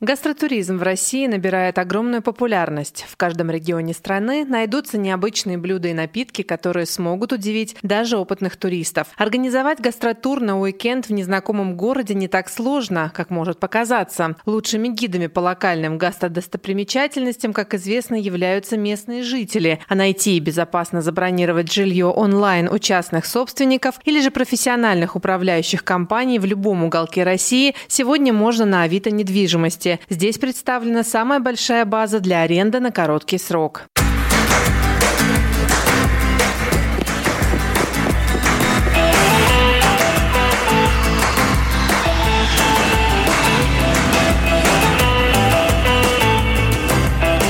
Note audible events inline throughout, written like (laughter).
Гастротуризм в России набирает огромную популярность. В каждом регионе страны найдутся необычные блюда и напитки, которые смогут удивить даже опытных туристов. Организовать гастротур на уикенд в незнакомом городе не так сложно, как может показаться. Лучшими гидами по локальным гастродостопримечательностям, как известно, являются местные жители. А найти и безопасно забронировать жилье онлайн у частных собственников или же профессиональных управляющих компаний в любом уголке России сегодня можно на Авито недвижимости области. Здесь представлена самая большая база для аренды на короткий срок.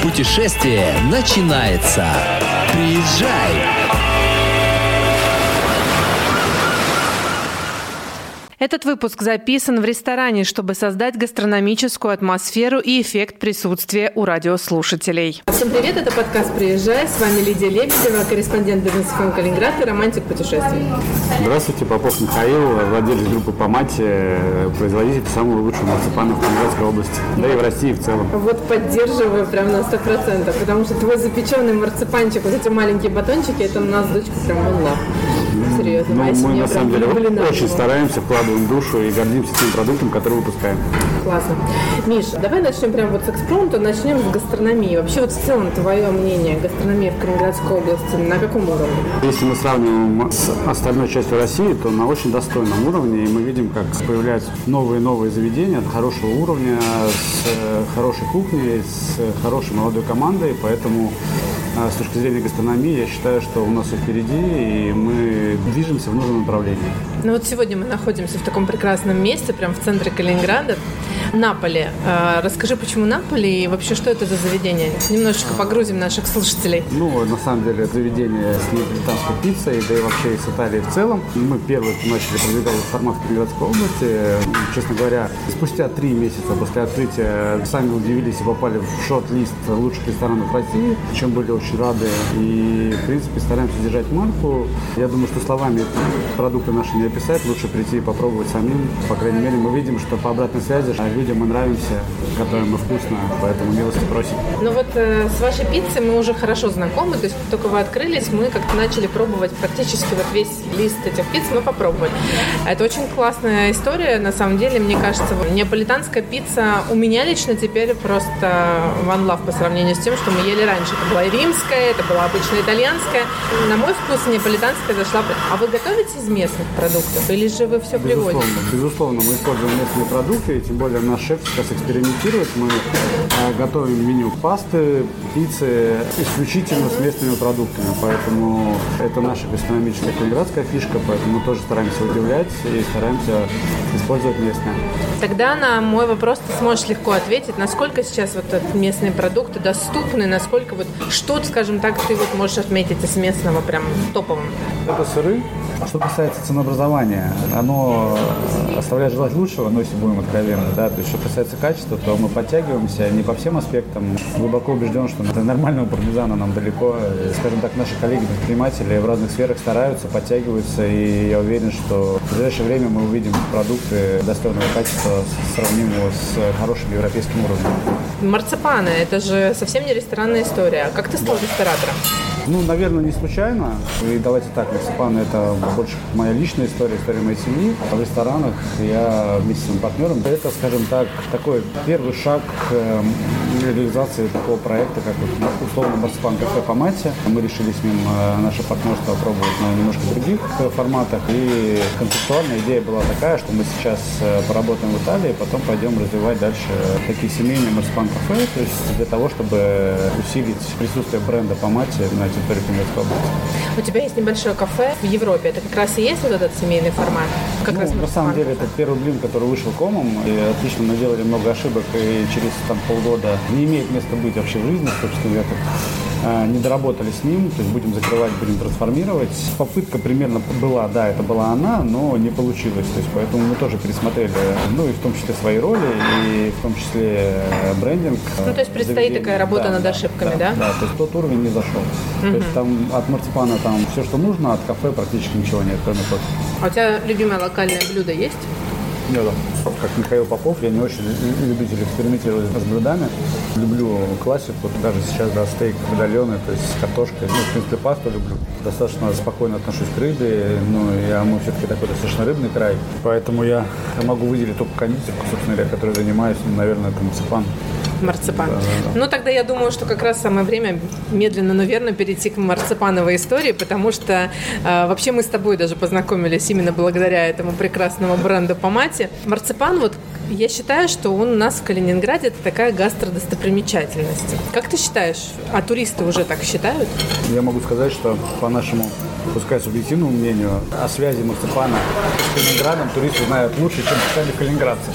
Путешествие начинается. Приезжай! Этот выпуск записан в ресторане, чтобы создать гастрономическую атмосферу и эффект присутствия у радиослушателей. Всем привет, это подкаст «Приезжай». С вами Лидия Лебедева, корреспондент бизнес-фон Калининград и романтик путешествий. Здравствуйте, Попов Михаил, владелец группы «Помате», производитель самого лучшего марципана в Калининградской области, да и в России в целом. Вот поддерживаю прям на сто процентов, потому что твой запеченный марципанчик, вот эти маленькие батончики, это у нас дочка прям вон Серьезно, ну, мы на самом деле очень стараемся, вкладываем душу и гордимся тем продуктом, который выпускаем. Классно. Миш, давай начнем прямо вот с экспромта, начнем с гастрономии. Вообще вот в целом твое мнение, гастрономия в Калининградской области на каком уровне? Если мы сравниваем с остальной частью России, то на очень достойном уровне, и мы видим, как появляются новые и новые заведения хорошего уровня, с э, хорошей кухней, с хорошей молодой командой, поэтому с точки зрения гастрономии, я считаю, что у нас все впереди, и мы движемся в нужном направлении. Ну вот сегодня мы находимся в таком прекрасном месте, прямо в центре Калининграда, Наполе. А, расскажи, почему Наполе и вообще, что это за заведение? Немножечко погрузим наших слушателей. Ну, на самом деле, заведение с неаполитанской пиццей, да и вообще с Италией в целом. Мы первые начали продвигать формат в Калининградской области. Честно говоря, спустя три месяца после открытия сами удивились и попали в шорт-лист лучших ресторанов России, чем были очень очень рады. И, в принципе, стараемся держать марку. Я думаю, что словами продукты наши не описать. Лучше прийти и попробовать самим. По крайней мере, мы видим, что по обратной связи людям мы нравимся, готовим мы вкусно, поэтому милости просим. Ну вот э, с вашей пиццей мы уже хорошо знакомы. То есть, только вы открылись, мы как-то начали пробовать практически вот весь лист этих пицц мы попробовали. Это очень классная история. На самом деле, мне кажется, вот, неаполитанская пицца у меня лично теперь просто one love по сравнению с тем, что мы ели раньше. Это была римская это была обычная итальянская. На мой вкус неаполитанская зашла. А вы готовите из местных продуктов или же вы все безусловно, приводите? Безусловно, мы используем местные продукты, тем более наш шеф сейчас экспериментирует. Мы э, готовим меню пасты, пиццы исключительно с местными продуктами, поэтому это наша гастрономическая калининградская фишка, поэтому мы тоже стараемся удивлять и стараемся использовать местные. Тогда на мой вопрос ты сможешь легко ответить, насколько сейчас вот местные продукты доступны, насколько вот что скажем так, ты вот можешь отметить из местного прям топовым? Это сыры. А что касается ценообразования, оно оставляет желать лучшего, но если будем откровенны, да, что касается качества, то мы подтягиваемся не по всем аспектам. Глубоко убежден, что до нормального пармезана нам далеко. Скажем так, наши коллеги-предприниматели в разных сферах стараются, подтягиваются, и я уверен, что в ближайшее время мы увидим продукты достойного качества, сравнимого с хорошим европейским уровнем. Марципаны – это же совсем не ресторанная история. Как ты стал ресторатором? Ну, наверное, не случайно. И давайте так, марципаны – это больше моя личная история, история моей семьи. А в ресторанах я вместе с своим партнером. Это, скажем так, такой первый шаг к эм, реализации такого проекта, как вот, условно марципан кафе по мате. Мы решили с ним э, наше партнерство пробовать на немножко других э, форматах. И концептуальная идея была такая, что мы сейчас э, поработаем в Италии, потом пойдем развивать дальше такие семейные марципан кафе, то есть для того, чтобы усилить присутствие бренда по мате на территории Кемеровской области. У тебя есть небольшое кафе в Европе. Это как раз и есть вот этот семейный формат? Как ну, раз на самом деле, это первый блин, который вышел комом. И отлично мы делали много ошибок, и через там, полгода не имеет места быть вообще в жизни, собственно, я а, не доработали с ним, то есть будем закрывать, будем трансформировать. Попытка примерно была, да, это была она, но не получилось, то есть поэтому мы тоже пересмотрели, ну и в том числе свои роли, и в том числе э, брендинг. Ну то есть предстоит такая работа да, над ошибками, да, да? Да, то есть тот уровень не зашел. Угу. То есть там от марципана там все, что нужно, от кафе практически ничего нет, кроме кофе. А у тебя любимое локальное блюдо есть? Я, как Михаил Попов, я не очень любитель экспериментировать с блюдами. Люблю классику, даже сейчас, да, стейк, медальоны, то есть с картошкой. Ну, в принципе, пасту люблю. Достаточно спокойно отношусь к рыбе, ну, я, мы все-таки такой достаточно рыбный край. Поэтому я могу выделить только кондитерку, собственно говоря, которой занимаюсь, ну, наверное, это марципан. Марципан. Да, да, да. Ну, тогда я думаю, что как раз самое время медленно, но верно перейти к марципановой истории, потому что э, вообще мы с тобой даже познакомились именно благодаря этому прекрасному бренду по мате. Марципан, вот я считаю, что он у нас в Калининграде это такая гастродостопримечательность. Как ты считаешь, а туристы уже так считают? Я могу сказать, что по нашему, пускай субъективному мнению, о связи марципана с Калининградом туристы знают лучше, чем сами калининградцы.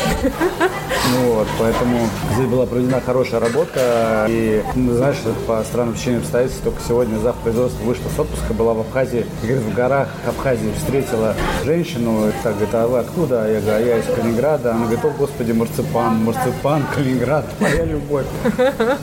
Ну вот, поэтому здесь была проведена хорошая работа. И, ну, знаешь, по странным течению обстоятельств, только сегодня зав. производства вышла с отпуска, была в Абхазии. Говорит, в горах Абхазии встретила женщину. И так, говорит, а вы откуда? Я говорю, а я из Калининграда. Она говорит, о, господи, марципан, марципан, (laughs) Калининград, моя любовь.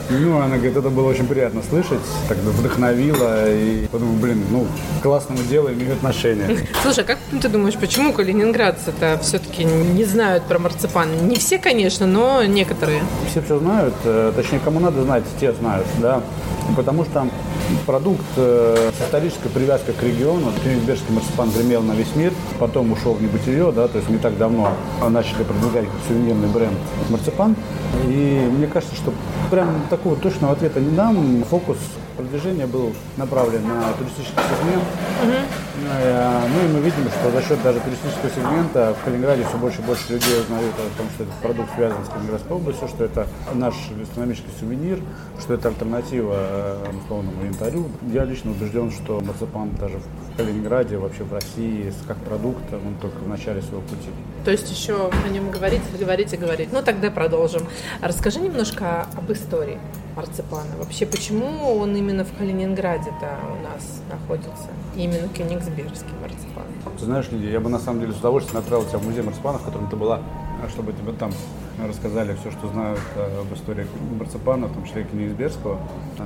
Ну, она говорит, это было очень приятно слышать, так вдохновило. И подумал, блин, ну, к классному делу имею отношение. Слушай, а как ты думаешь, почему калининградцы-то все-таки не знают про марципан? Не все, конечно, но некоторые. Все все знают, э, точнее, кому надо знать, те знают, да. Потому что продукт э, с исторической привязкой к региону. Кенигсбергский марципан гремел на весь мир, потом ушел в небытие, да, то есть не так давно начали продвигать сувенирный бренд марципан. И мне кажется, что прям такого точного ответа не дам. Фокус продвижения был направлен на туристический сегмент. Uh-huh. Ну и мы видим, что за счет даже туристического сегмента в Калининграде все больше и больше людей узнают о том, что этот продукт связан с Калининградской областью, что это наш гастрономический сувенир, что это альтернатива э, условному янтарю. Я лично убежден, что марципан даже в Калининграде, вообще в России, как продукт, он только в начале своего пути. То есть еще о нем говорить, говорить и говорить. Ну тогда продолжим. Расскажи немножко об истории марципана. Вообще, почему он именно в Калининграде-то у нас находится? Именно кенигсбергский марципан. Ты знаешь, Лидия, я бы на самом деле с удовольствием отправил тебя в музей марципана, в котором ты была, чтобы тебе там рассказали все, что знают э, об истории марципана, в том числе Кенигсбергского.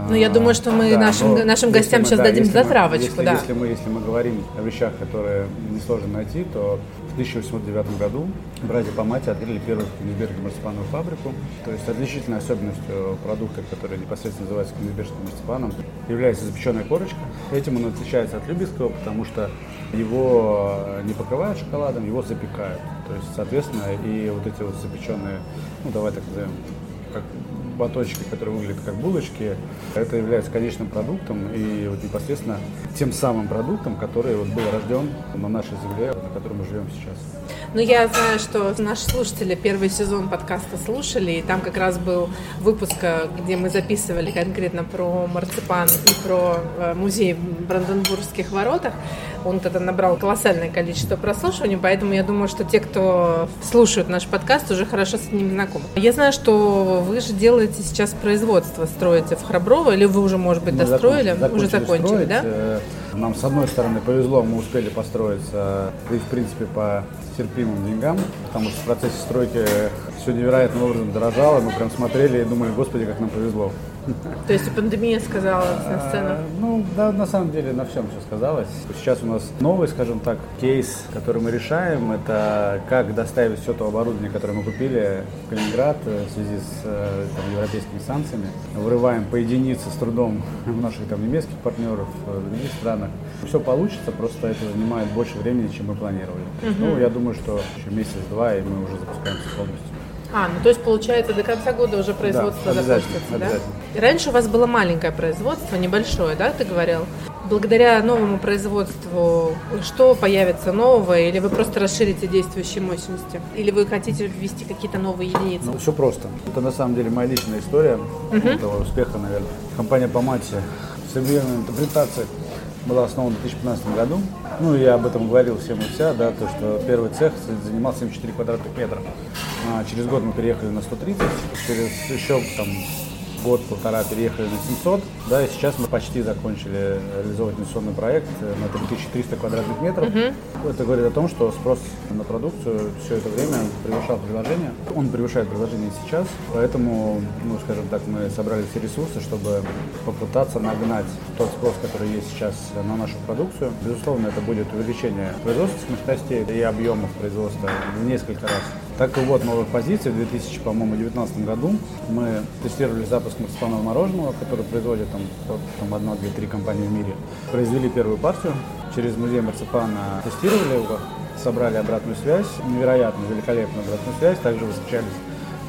Ну, я думаю, что мы да, нашим, нашим гостям мы, сейчас да, дадим затравочку. Мы, если, да. если, мы, если мы говорим о вещах, которые несложно найти, то в 1809 году братья по мате открыли первую в Кенигсберге марципановую фабрику. То есть отличительной особенностью продукта, который непосредственно называется кенигсбергским марципаном, является запеченная корочка. Этим он отличается от любительского, потому что его не покрывают шоколадом, его запекают. То есть, соответственно, и вот эти вот запеченные, ну давай так назовем, как батончики, которые выглядят как булочки, это является конечным продуктом и вот непосредственно тем самым продуктом, который вот был рожден на нашей земле, на которой мы живем сейчас. Ну, я знаю, что наши слушатели первый сезон подкаста слушали, и там как раз был выпуск, где мы записывали конкретно про марципан и про э, музей в Бранденбургских воротах. Он тогда набрал колоссальное количество прослушиваний, поэтому я думаю, что те, кто слушают наш подкаст, уже хорошо с ним знакомы. Я знаю, что вы же делаете сейчас производство, строите в Храброво, или вы уже, может быть, достроили? Закончили, уже закончили, строить. да? Э, нам, с одной стороны, повезло, мы успели построиться, и, в принципе, по терпимым деньгам, потому что в процессе стройки все невероятным образом дорожало, мы прям смотрели и думали, господи, как нам повезло. То есть и пандемия сказалась на сцену? А, ну, да, на самом деле на всем все сказалось. Сейчас у нас новый, скажем так, кейс, который мы решаем, это как доставить все то оборудование, которое мы купили в Калининград в связи с э, там, европейскими санкциями. Вырываем по единице с трудом (laughs) наших там немецких партнеров в других странах. Все получится, просто это занимает больше времени, чем мы планировали. Угу. Ну, я думаю, что еще месяц-два, и мы уже запускаемся полностью. А, ну то есть получается до конца года уже производство да, запустится, да? Раньше у вас было маленькое производство, небольшое, да, ты говорил? Благодаря новому производству что появится нового, или вы просто расширите действующие мощности? Или вы хотите ввести какие-то новые единицы? Ну, все просто. Это на самом деле моя личная история угу. этого успеха, наверное. Компания по мате, современная интерпретация была основана в 2015 году. Ну, я об этом говорил всем и вся, да, то, что первый цех занимал 74 квадратных метра. А через год мы переехали на 130, через еще там год-полтора переехали на 700, да, и сейчас мы почти закончили реализовывать инвестиционный проект на 3300 квадратных метров. Угу. Это говорит о том, что спрос на продукцию все это время превышал предложение. Он превышает предложение сейчас, поэтому, ну, скажем так, мы собрали все ресурсы, чтобы попытаться нагнать тот спрос, который есть сейчас на нашу продукцию. Безусловно, это будет увеличение производственных мощностей и объемов производства в несколько раз. Так и вот новых позиций. В 2019 году мы тестировали запуск марципанового мороженого, который производит там, там одна, две, три компании в мире. Произвели первую партию. Через музей марципана тестировали его, собрали обратную связь. Невероятно, великолепную обратную связь. Также восхищались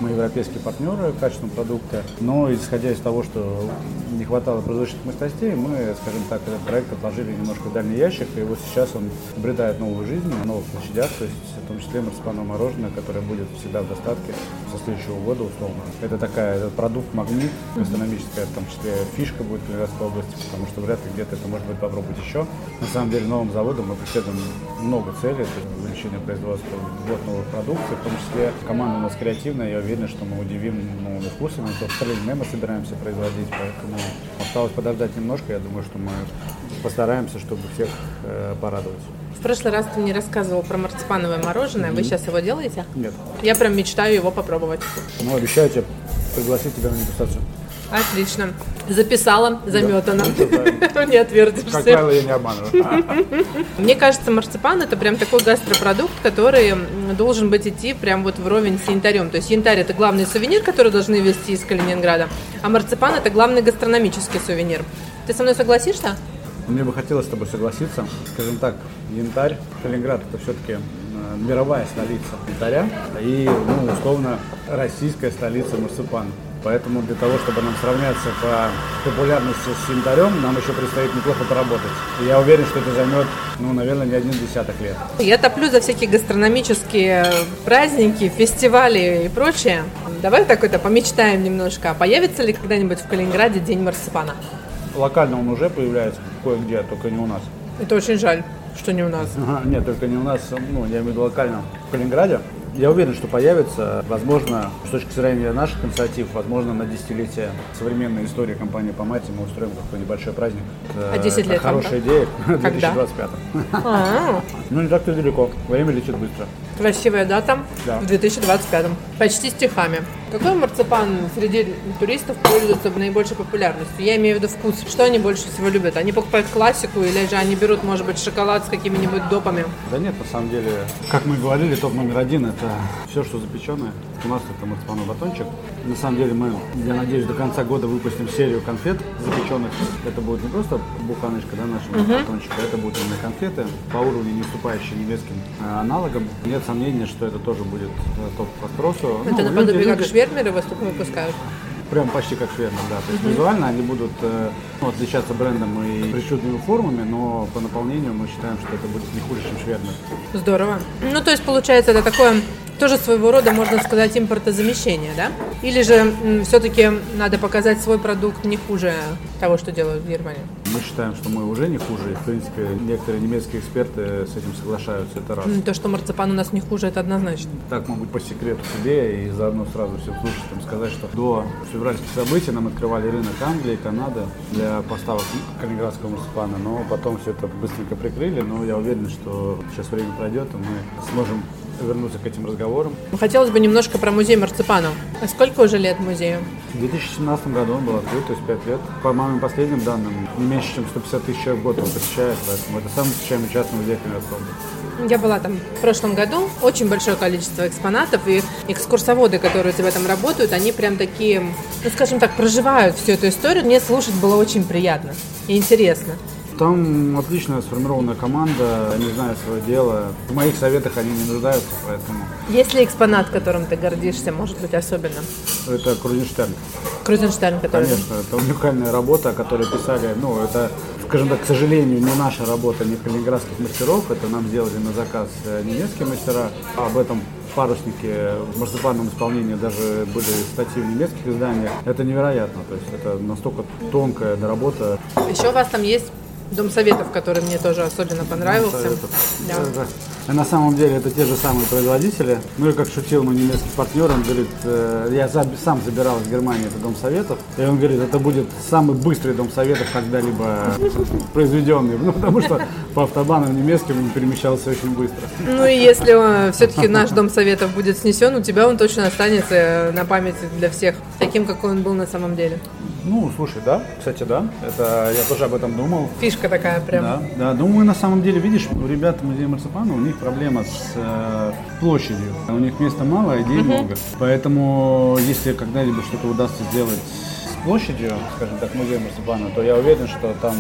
мы европейские партнеры качественного продукта, но исходя из того, что не хватало производственных мощностей, мы, скажем так, этот проект отложили немножко в дальний ящик, и вот сейчас он обретает новую жизнь на новых площадях, то есть в том числе марципановое мороженое, которое будет всегда в достатке со следующего года условно. Это такая, этот продукт магнит, гастрономическая, в том числе фишка будет в Ленинградской области, потому что вряд ли где-то это может быть попробовать еще. На самом деле новым заводом мы преследуем много целей, это увеличение производства, вот новых продукций, в том числе команда у нас креативная, я уверен, что мы удивим новыми вкусами. То в мы собираемся производить, поэтому осталось подождать немножко. Я думаю, что мы постараемся, чтобы всех э, порадовать. В прошлый раз ты мне рассказывал про марципановое мороженое. Mm-hmm. Вы сейчас его делаете? Нет. Я прям мечтаю его попробовать. Ну, обещаю тебе пригласить тебя на дегустацию. Отлично. Записала, заметана. Да, (laughs) не отвертишься. Как правило, я не обманываю. (laughs) Мне кажется, марципан это прям такой гастропродукт, который должен быть идти прям вот вровень с янтарем. То есть янтарь это главный сувенир, который должны везти из Калининграда, а марципан это главный гастрономический сувенир. Ты со мной согласишься? Мне бы хотелось с тобой согласиться. Скажем так, янтарь, Калининград это все-таки мировая столица янтаря и, ну, условно, российская столица марципана. Поэтому для того, чтобы нам сравняться по популярности с янтарем, нам еще предстоит неплохо поработать. И я уверен, что это займет, ну, наверное, не один десяток лет. Я топлю за всякие гастрономические праздники, фестивали и прочее. Давай так-то помечтаем немножко. А появится ли когда-нибудь в Калининграде День марципана? Локально он уже появляется кое-где, только не у нас. Это очень жаль, что не у нас. Ага, нет, только не у нас, ну, я имею в виду локально в Калининграде. Я уверен, что появится, возможно, с точки зрения наших инициатив, возможно, на десятилетие современной истории компании по мате мы устроим какой-то небольшой праздник. А 10 лет? Хорошая идея. (laughs) В 2025. А. (laughs) Ну, не так-то далеко. Время летит быстро. Красивая дата да. в 2025. Почти стихами. Какой марципан среди туристов пользуется наибольшей популярностью? Я имею в виду вкус. Что они больше всего любят? Они покупают классику или же они берут, может быть, шоколад с какими-нибудь допами? Да нет, на самом деле, как мы говорили, топ номер один – это все, что запеченное. У нас это марципановый батончик. На самом деле мы, я надеюсь, до конца года выпустим серию конфет запеченных. Это будет не просто буханочка да, нашего uh-huh. батончика, это будут именно конфеты по уровню, не уступающие немецким э, аналогам. Нет сомнения, что это тоже будет э, топ по спросу. Это ну, наподобие люди, как швермеры выпускают? Прям почти как швермер, да. То есть mm-hmm. визуально они будут э, ну, отличаться брендом и причудными формами, но по наполнению мы считаем, что это будет не хуже, чем швермер. Здорово. Ну, то есть, получается, это такое тоже своего рода, можно сказать, импортозамещение, да? Или же все-таки надо показать свой продукт не хуже того, что делают в Германии? Мы считаем, что мы уже не хуже. И, в принципе, некоторые немецкие эксперты с этим соглашаются. Это раз. То, что марципан у нас не хуже, это однозначно. Так, могу по секрету себе и заодно сразу всем слушателям сказать, что до февральских событий нам открывали рынок Англии, Канады для поставок калининградского марципана, но потом все это быстренько прикрыли. Но я уверен, что сейчас время пройдет, и мы сможем вернуться к этим разговорам. Хотелось бы немножко про музей марципана. А сколько уже лет музею? В 2017 году он был открыт, то есть 5 лет. По моим последним данным, не меньше, чем 150 тысяч человек в год он посещает, поэтому это самый посещаемый частный музей Калининградской я была там в прошлом году. Очень большое количество экспонатов. И экскурсоводы, которые в этом работают, они прям такие, ну, скажем так, проживают всю эту историю. Мне слушать было очень приятно и интересно. Там отличная сформированная команда, они знают свое дело. В моих советах они не нуждаются, поэтому... Есть ли экспонат, которым ты гордишься, может быть, особенно? Это Крузенштерн. Крузенштерн, который... Конечно, это уникальная работа, которую писали, ну, это, скажем так, к сожалению, не наша работа, не калининградских мастеров, это нам сделали на заказ э, немецкие мастера. Об этом парусники в марципанном исполнении даже были статьи в немецких изданиях. Это невероятно, то есть это настолько тонкая работа. Еще у вас там есть Дом советов, который мне тоже особенно понравился. Да. Это- а на самом деле это те же самые производители. Ну и как шутил мой немецкий партнер, он говорит, э, я за- сам забирал из Германии этот дом советов, и он говорит, это будет самый быстрый дом советов когда-либо произведенный, ну потому что по автобанам немецким он перемещался очень быстро. Ну и если все-таки наш дом советов будет снесен, у тебя он точно останется э, на памяти для всех, таким, какой он был на самом деле. Ну, слушай, да, кстати, да, это я тоже об этом думал. Фишка такая прям. Да, да. Думаю, на самом деле, видишь, у ребят музея марципана, у них проблема с э, площадью. У них места мало, а идей много. Поэтому, если когда-либо что-то удастся сделать с площадью, скажем так, музея марципана, то я уверен, что там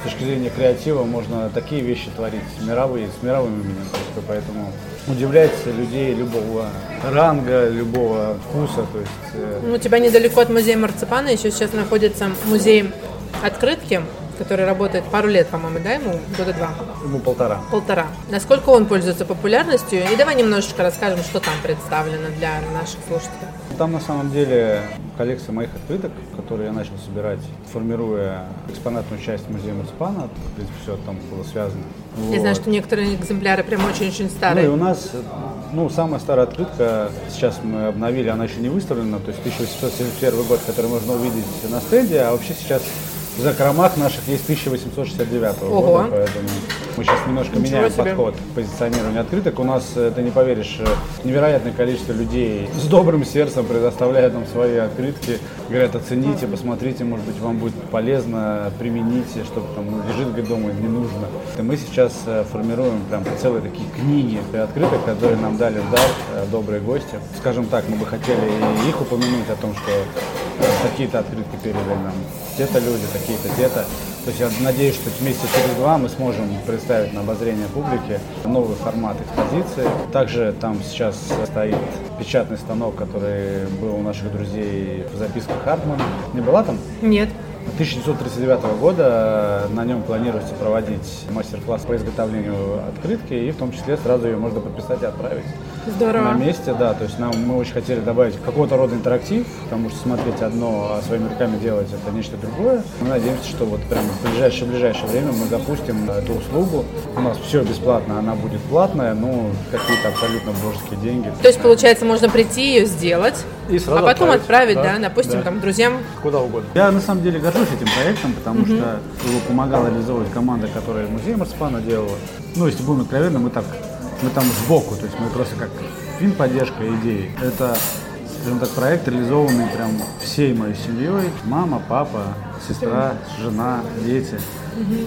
с точки зрения креатива можно такие вещи творить мировые, с мировым именем. Просто поэтому удивлять людей любого ранга, любого вкуса. То есть, э, Ну, У тебя недалеко от музея марципана еще сейчас находится музей открытки, который работает пару лет, по-моему, да, ему года два, ему полтора. полтора. Насколько он пользуется популярностью? И давай немножечко расскажем, что там представлено для наших слушателей. Там на самом деле коллекция моих открыток, которые я начал собирать, формируя экспонатную часть музея Марципана. В принципе, все там было связано. Я Вот. знаю, что некоторые экземпляры прям очень-очень Ну и старые. у нас, ну, самая старая открытка, сейчас мы обновили, она еще не выставлена, то есть 1871 год, который можно увидеть на стенде, а вообще сейчас в закромах наших есть 1869 Ого. года, поэтому мы сейчас немножко Ничего меняем себе. подход к позиционированию открыток. У нас, э, ты не поверишь, э, невероятное количество людей с добрым сердцем предоставляют нам свои открытки, говорят, оцените, посмотрите, может быть, вам будет полезно, примените, чтобы там ну, лежит говорит, дома, не нужно. И мы сейчас э, формируем прям целые такие книги открыток, которые нам дали в дар добрые гости. Скажем так, мы бы хотели их упомянуть о том, что такие-то открытки передали нам те-то люди, такие-то, те-то. То есть я надеюсь, что месяца через два мы сможем представить на обозрение публики новый формат экспозиции. Также там сейчас стоит печатный станок, который был у наших друзей в записках Хартман. Не была там? Нет. 1939 года на нем планируется проводить мастер-класс по изготовлению открытки, и в том числе сразу ее можно подписать и отправить. Здорово. На месте, да, то есть нам мы очень хотели добавить какого-то рода интерактив, потому что смотреть одно, а своими руками делать это нечто другое. Мы надеемся, что вот прямо в ближайшее-ближайшее время мы запустим эту услугу. У нас все бесплатно, она будет платная, но какие-то абсолютно божеские деньги. То есть, получается, можно прийти ее сделать, И сразу а потом отправить, отправить, да, да, допустим, да. там друзьям. Куда угодно. Я на самом деле горжусь этим проектом, потому что его помогала реализовывать команда, которая музей Марципана делала. Ну, если будем откровенны, мы так, мы там сбоку, то есть мы просто как фин-поддержка идеи. Это, скажем так, проект, реализованный прям всей моей семьей. Мама, папа, сестра, жена, дети.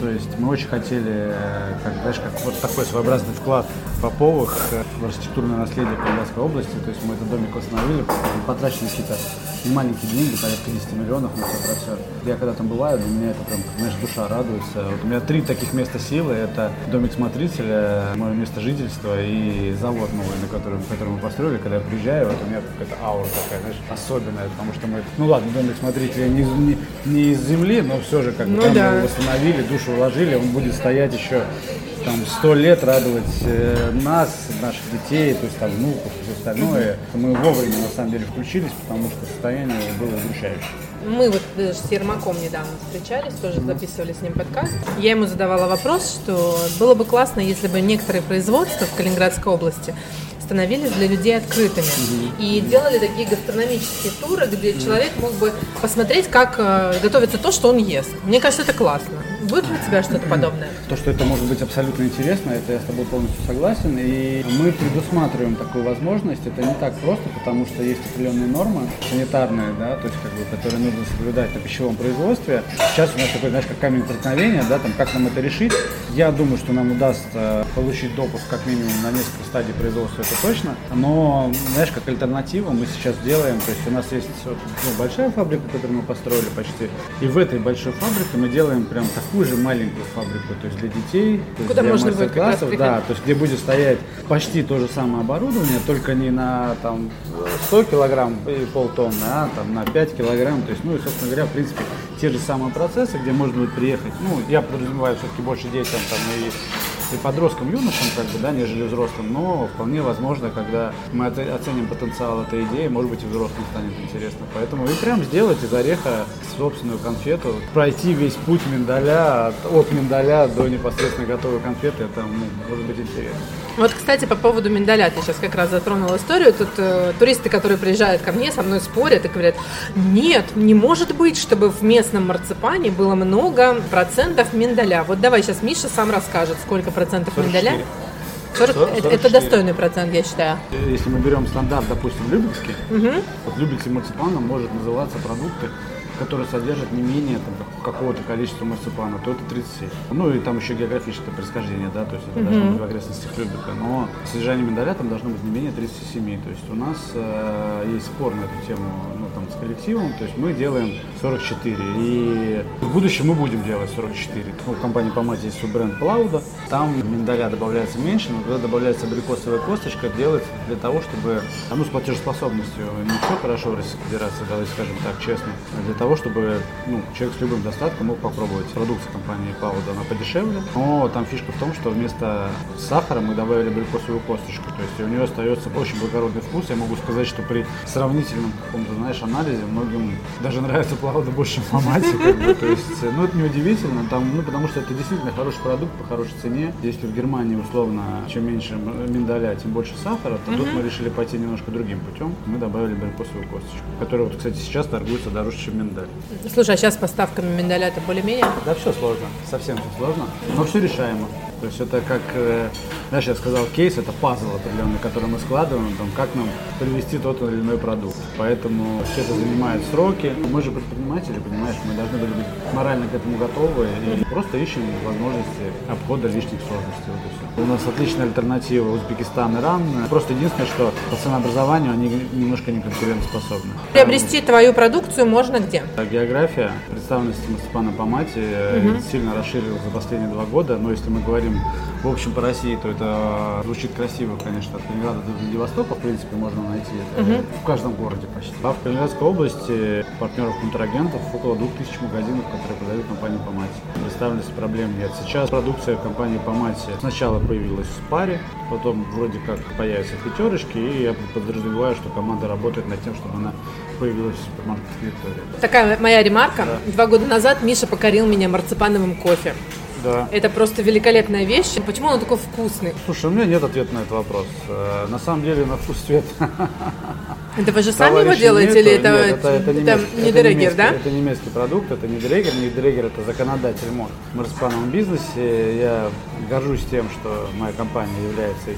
То есть мы очень хотели, э, как, знаешь, как вот такой своеобразный вклад Поповых э, в архитектурное наследие Калининградской области. То есть мы этот домик восстановили, потрачены какие-то немаленькие деньги, порядка 10 миллионов на все про все. Я когда там бываю, для меня это прям, знаешь, душа радуется. Вот у меня три таких места силы. Это домик смотрителя, мое место жительства и завод новый, на котором, который мы построили. Когда я приезжаю, вот у меня какая-то аура такая, знаешь, особенная, потому что мы, ну ладно, домик смотрителя не, из- не, не из земли, но все же как бы Ну там да. его восстановили, душу вложили, он будет стоять еще там сто лет радовать э, нас, наших детей, то есть там внуков и все остальное. Мы вовремя на самом деле включились, потому что состояние было удручающее. Мы вот даже с Ермаком недавно встречались, тоже записывали с ним подкаст. Я ему задавала вопрос, что было бы классно, если бы некоторые производства в Калининградской области становились для людей открытыми и делали такие гастрономические туры, где человек мог бы посмотреть, как э, готовится то, что он ест. Мне кажется, это классно. Будет у тебя что-то подобное? То, что это может быть абсолютно интересно, это я с тобой полностью согласен. И мы предусматриваем такую возможность. Это не так просто, потому что есть определенные нормы санитарные, да, то есть как бы, которые нужно соблюдать на пищевом производстве. Сейчас у нас такой, знаешь, как камень преткновения, да, там как нам это решить. Я думаю, что нам удастся получить допуск как минимум на несколько стадий производства, это точно. Но, знаешь, как альтернативу мы сейчас делаем, то есть у нас есть ну, большая фабрика, которую мы построили почти, и в этой большой фабрике мы делаем прям такую же маленькую фабрику, то есть для детей, то есть Куда для как раз мастер-классов, да, то есть где будет стоять почти то же самое оборудование, только не на там 100 килограмм и полтонны, а там на 5 килограмм, то есть, ну и, собственно говоря, в принципе, те же самые процессы, где можно будет приехать, ну, я подразумеваю все-таки больше детям там и и подросткам, юношам, как бы, да, нежели взрослым, но вполне возможно, когда мы оценим потенциал этой идеи, может быть, и взрослым станет интересно. Поэтому и прям сделать из ореха собственную конфету, пройти весь путь миндаля, от, миндаля до непосредственно готовой конфеты, это ну, может быть интересно. Вот, кстати, по поводу миндаля, ты сейчас как раз затронул историю. Тут э, туристы, которые приезжают ко мне, со мной спорят и говорят, нет, не может быть, чтобы в местном марципане было много процентов миндаля. Вот давай сейчас Миша сам расскажет, сколько процентов 44. миндаля. 40, 40, это, достойный процент, я считаю. Если мы берем стандарт, допустим, Любекский, угу. вот Любекский марципаном может называться продукты который содержит не менее там, какого-то количества марципана, то это 37. Ну и там еще географическое происхождение, да, то есть это mm-hmm. должно быть в окрестностях Любека. Но содержание миндаля там должно быть не менее 37. То есть у нас э, есть спор на эту тему ну, там, с коллективом, то есть мы делаем 44. И в будущем мы будем делать 44. Ну, в компании по мате есть бренд Плауда, там миндаля добавляется меньше, но когда добавляется абрикосовая косточка, делается для того, чтобы, ну, с платежеспособностью не все хорошо в Российской Федерации, давайте скажем так честно, а для того, того, чтобы ну, человек с любым достатком мог попробовать продукцию компании Пауда, она подешевле. Но там фишка в том, что вместо сахара мы добавили абрикосовую косточку. То есть у нее остается очень благородный вкус. Я могу сказать, что при сравнительном каком-то, знаешь, анализе многим даже нравится Пауда больше, чем Мамати. Как бы. То есть, ну, это неудивительно, там, ну, потому что это действительно хороший продукт по хорошей цене. Если в Германии, условно, чем меньше миндаля, тем больше сахара, то тут мы решили пойти немножко другим путем. Мы добавили абрикосовую косточку, которая, вот, кстати, сейчас торгуется дороже, чем миндаль миндаль. Слушай, а сейчас с поставками миндаля это более-менее? Да, все сложно, совсем все сложно, но все решаемо. То есть это как, э, знаешь, я сказал, кейс это пазл определенный, который мы складываем, там, как нам привести тот или иной продукт. Поэтому все это занимает сроки. Мы же предприниматели, понимаешь, мы должны были быть морально к этому готовы и просто ищем возможности обхода лишних сложностей. Вот и все. У нас отличная альтернатива Узбекистан, Иран. Просто единственное, что по ценообразованию они немножко не конкурентоспособны. Приобрести твою продукцию можно где? География представленности Мастепана Памати угу. сильно расширилась за последние два года, но если мы говорим говорим в общем по России, то это звучит красиво, конечно, от Калининграда до Владивостока, в принципе, можно найти это угу. в каждом городе почти. А в Калининградской области партнеров контрагентов около 2000 магазинов, которые продают компанию Помати. Представленности проблем нет. Сейчас продукция компании Помати сначала появилась в паре, потом вроде как появятся пятерочки, и я подразумеваю, что команда работает над тем, чтобы она появилась в супермаркете Виктория. Такая моя ремарка. Да. Два года назад Миша покорил меня марципановым кофе. Да. Это просто великолепная вещь. Почему он такой вкусный? Слушай, у меня нет ответа на этот вопрос. Э, на самом деле на вкус цвет. Это вы же сами его делаете или это, нет, это, это, немецкий, это, не Дрегер, да? Это немецкий продукт, это не Дрегер, не Дрегер, это законодатель МОД. В марсипановом бизнесе я горжусь тем, что моя компания является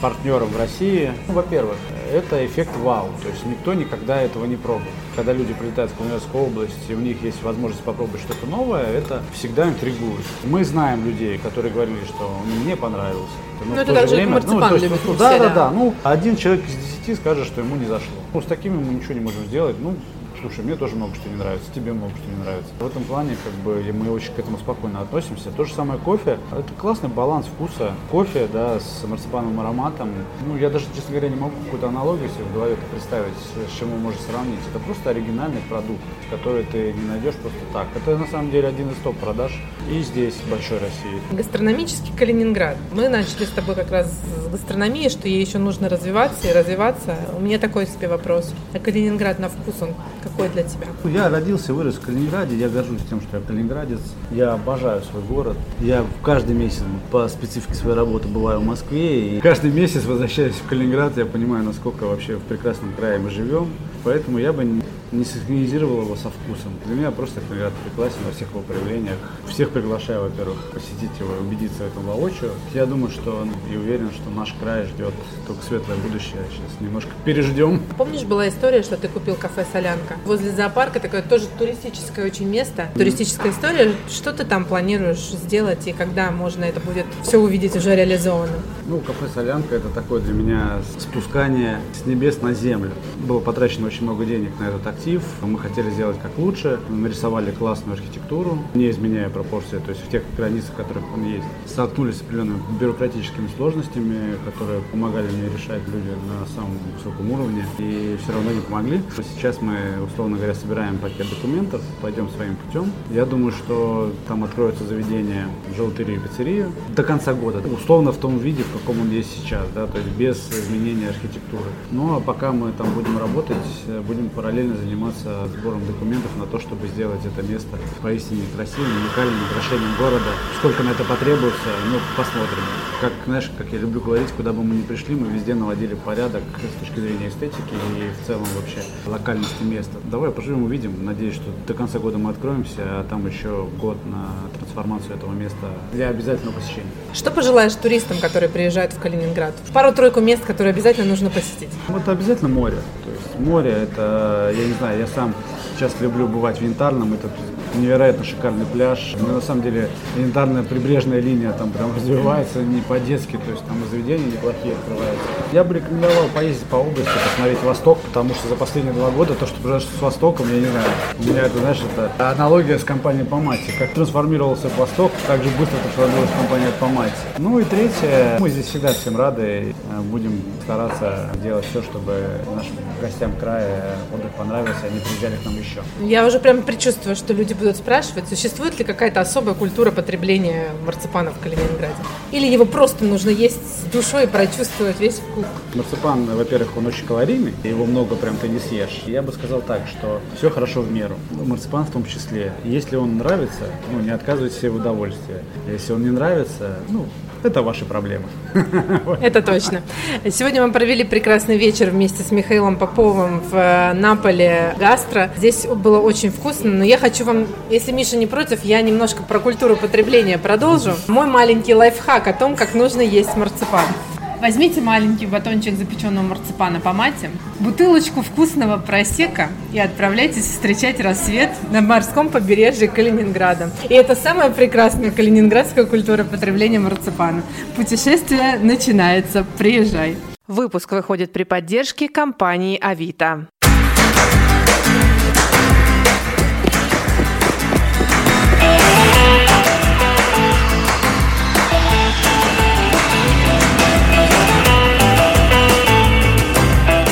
партнером в России. Ну, во-первых, это эффект вау, то есть никто никогда этого не пробовал. Когда люди прилетают в Калининградскую область, и у них есть возможность попробовать что-то новое, это всегда интригует. Мы знаем людей, которые говорили, что мне понравился. Ну, это так же, время, марципан ну, любит ну, Да, да, да. Ну, один человек из десяти скажет, что ему не зашло. Ну, с такими мы ничего не можем сделать. Ну, слушай, мне тоже много что не нравится, тебе много что не нравится. В этом плане, как бы, мы очень к этому спокойно относимся. То же самое кофе. Это классный баланс вкуса. Кофе, да, с марципановым ароматом. Ну, я даже, честно говоря, не могу какую-то аналогию себе в голове представить, с чем мы можем сравнить. Это просто оригинальный продукт, который ты не найдешь просто так. Это, на самом деле, один из топ-продаж и здесь, в Большой России. Гастрономический Калининград. Мы начали с тобой как раз с гастрономии, что ей еще нужно развиваться и развиваться. У меня такой себе вопрос. А Калининград на вкус, он какой для тебя? Я родился, вырос в Калининграде. Я горжусь тем, что я калининградец. Я обожаю свой город. Я каждый месяц по специфике своей работы бываю в Москве. И каждый месяц возвращаюсь в Калининград. Я понимаю, насколько вообще в прекрасном крае мы живем. Поэтому я бы не синхронизировал его со вкусом. Для меня просто Калининград прекрасен во всех его проявлениях. Всех приглашаю, во-первых, посетить его и убедиться в этом воочию. Я думаю, что и уверен, что наш край ждет только светлое будущее. Сейчас немножко переждем. Помнишь, была история, что ты купил кафе «Солянка»? Возле зоопарка такое тоже туристическое очень место. Туристическая история. Что ты там планируешь сделать и когда можно это будет все увидеть уже реализованным? Ну, кафе «Солянка» это такое для меня спускание с небес на землю. Было потрачено очень много денег на этот актив. Мы хотели сделать как лучше. Нарисовали классную архитектуру, не изменяя пропорции, то есть в тех границах, которые он есть. Столкнулись с определенными бюрократическими сложностями, которые помогали мне решать люди на самом высоком уровне, и все равно не помогли. Сейчас мы, условно говоря, собираем пакет документов, пойдем своим путем. Я думаю, что там откроется заведение желтырию и пиццерию до конца года, условно в том виде, в каком он есть сейчас, да, то есть без изменения архитектуры. Ну а пока мы там будем работать, будем параллельно заниматься сбором документов на то, чтобы сделать это место поистине красивым, уникальным украшением города. Сколько на это потребуется, ну, посмотрим. Как, знаешь, как я люблю говорить, куда бы мы ни пришли, мы везде наводили порядок с точки зрения эстетики и в целом вообще локальности места. Давай поживем, увидим. Надеюсь, что до конца года мы откроемся, а там еще год на трансформацию этого места для обязательного посещения. Что пожелаешь туристам, которые приезжают в Калининград? Пару-тройку мест, которые обязательно нужно посетить. Вот обязательно море. То есть море это, я не знаю, я сам сейчас люблю бывать в Янтарном, это невероятно шикарный пляж. Но на самом деле янтарная прибрежная линия там прям (laughs) развивается не по-детски, то есть там и заведения неплохие открываются. Я бы рекомендовал поездить по области, посмотреть Восток, потому что за последние два года то, что произошло с Востоком, я не знаю, у меня это, знаешь, это аналогия с компанией Помати. Как трансформировался Восток, так же быстро трансформировалась компания Помати. Ну и третье, мы здесь всегда всем рады, э, будем стараться делать все, чтобы нашим гостям края отдых понравился, они приезжали к нам еще. Я уже прям предчувствую, что люди будут спрашивать, существует ли какая-то особая культура потребления марципана в Калининграде? Или его просто нужно есть с душой и прочувствовать весь вкус? Марципан, во-первых, он очень калорийный, его много прям ты не съешь. Я бы сказал так, что все хорошо в меру. Марципан в том числе. Если он нравится, ну, не отказывайте себе в удовольствии. Если он не нравится, ну, это ваши проблемы. (laughs) Это точно. Сегодня мы провели прекрасный вечер вместе с Михаилом Поповым в э, Наполе Гастро. Здесь было очень вкусно, но я хочу вам, если Миша не против, я немножко про культуру потребления продолжу. Мой маленький лайфхак о том, как нужно есть марципан. Возьмите маленький батончик запеченного марципана по мате, бутылочку вкусного просека и отправляйтесь встречать рассвет на морском побережье Калининграда. И это самая прекрасная калининградская культура потребления марципана. Путешествие начинается. Приезжай. Выпуск выходит при поддержке компании «Авито».